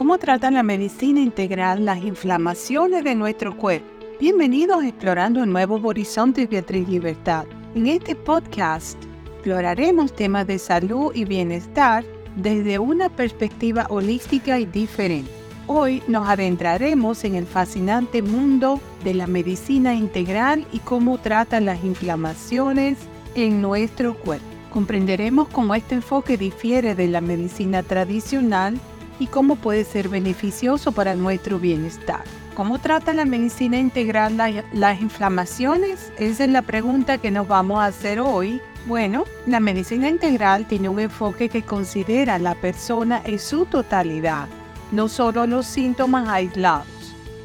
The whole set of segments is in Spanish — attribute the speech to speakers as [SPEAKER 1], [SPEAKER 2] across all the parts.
[SPEAKER 1] ¿Cómo trata la medicina integral las inflamaciones de nuestro cuerpo? Bienvenidos a Explorando Nuevos Horizontes Beatriz Libertad. En este podcast exploraremos temas de salud y bienestar desde una perspectiva holística y diferente. Hoy nos adentraremos en el fascinante mundo de la medicina integral y cómo trata las inflamaciones en nuestro cuerpo. Comprenderemos cómo este enfoque difiere de la medicina tradicional y cómo puede ser beneficioso para nuestro bienestar. ¿Cómo trata la medicina integral las inflamaciones? Esa es la pregunta que nos vamos a hacer hoy. Bueno, la medicina integral tiene un enfoque que considera a la persona en su totalidad, no solo los síntomas aislados.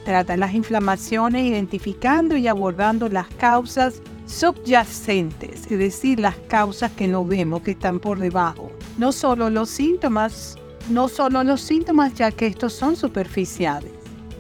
[SPEAKER 1] Trata las inflamaciones identificando y abordando las causas subyacentes, es decir, las causas que no vemos, que están por debajo. No solo los síntomas no solo los síntomas, ya que estos son superficiales.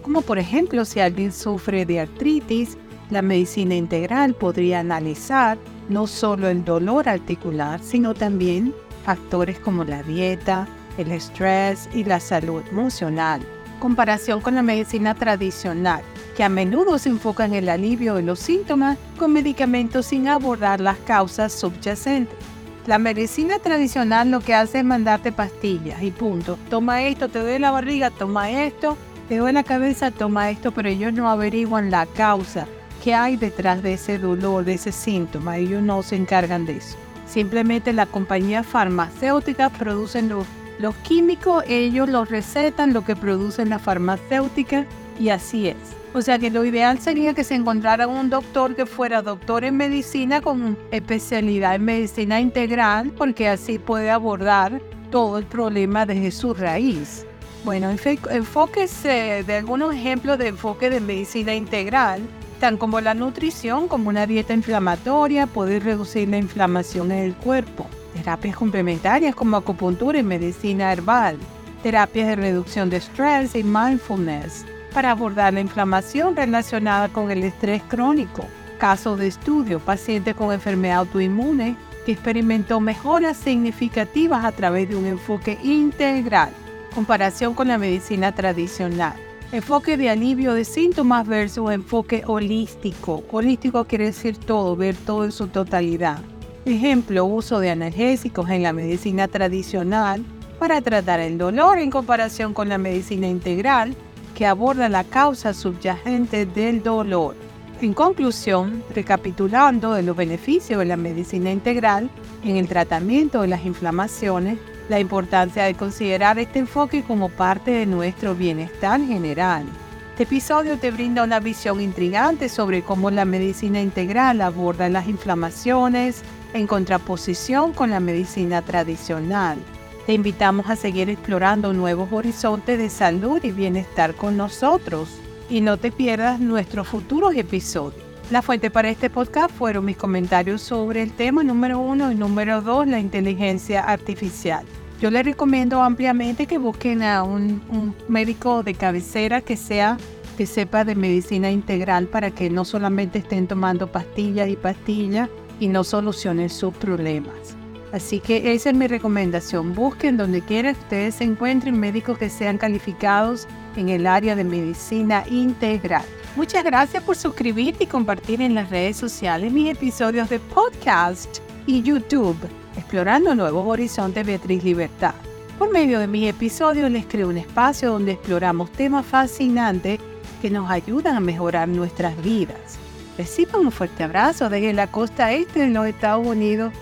[SPEAKER 1] Como por ejemplo, si alguien sufre de artritis, la medicina integral podría analizar no solo el dolor articular, sino también factores como la dieta, el estrés y la salud emocional. Comparación con la medicina tradicional, que a menudo se enfoca en el alivio de los síntomas con medicamentos sin abordar las causas subyacentes. La medicina tradicional lo que hace es mandarte pastillas y punto. Toma esto, te duele la barriga, toma esto, te duele la cabeza, toma esto, pero ellos no averiguan la causa, qué hay detrás de ese dolor, de ese síntoma. Ellos no se encargan de eso. Simplemente la compañía farmacéutica producen los, los químicos, ellos los recetan, lo que producen la farmacéutica y así es. O sea que lo ideal sería que se encontrara un doctor que fuera doctor en medicina con especialidad en medicina integral, porque así puede abordar todo el problema desde su raíz. Bueno, enfoques de algunos ejemplos de enfoque de medicina integral, tan como la nutrición, como una dieta inflamatoria, puede reducir la inflamación en el cuerpo. Terapias complementarias como acupuntura y medicina herbal. Terapias de reducción de estrés y mindfulness para abordar la inflamación relacionada con el estrés crónico. Caso de estudio, paciente con enfermedad autoinmune que experimentó mejoras significativas a través de un enfoque integral. Comparación con la medicina tradicional. Enfoque de alivio de síntomas versus enfoque holístico. Holístico quiere decir todo, ver todo en su totalidad. Ejemplo, uso de analgésicos en la medicina tradicional para tratar el dolor en comparación con la medicina integral que aborda la causa subyacente del dolor. En conclusión, recapitulando de los beneficios de la medicina integral en el tratamiento de las inflamaciones, la importancia de considerar este enfoque como parte de nuestro bienestar general. Este episodio te brinda una visión intrigante sobre cómo la medicina integral aborda las inflamaciones en contraposición con la medicina tradicional. Te invitamos a seguir explorando nuevos horizontes de salud y bienestar con nosotros y no te pierdas nuestros futuros episodios. La fuente para este podcast fueron mis comentarios sobre el tema número uno y número dos, la inteligencia artificial. Yo les recomiendo ampliamente que busquen a un, un médico de cabecera que sea que sepa de medicina integral para que no solamente estén tomando pastillas y pastillas y no solucionen sus problemas. Así que esa es mi recomendación. Busquen donde quiera ustedes se encuentren médicos que sean calificados en el área de medicina integral. Muchas gracias por suscribirte y compartir en las redes sociales mis episodios de podcast y YouTube, explorando nuevos horizontes Beatriz Libertad. Por medio de mis episodios les creo un espacio donde exploramos temas fascinantes que nos ayudan a mejorar nuestras vidas. Reciban un fuerte abrazo desde la costa este de los Estados Unidos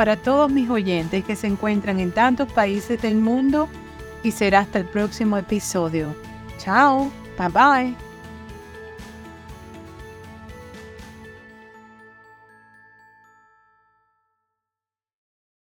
[SPEAKER 1] para todos mis oyentes que se encuentran en tantos países del mundo y será hasta el próximo episodio. Chao, bye bye.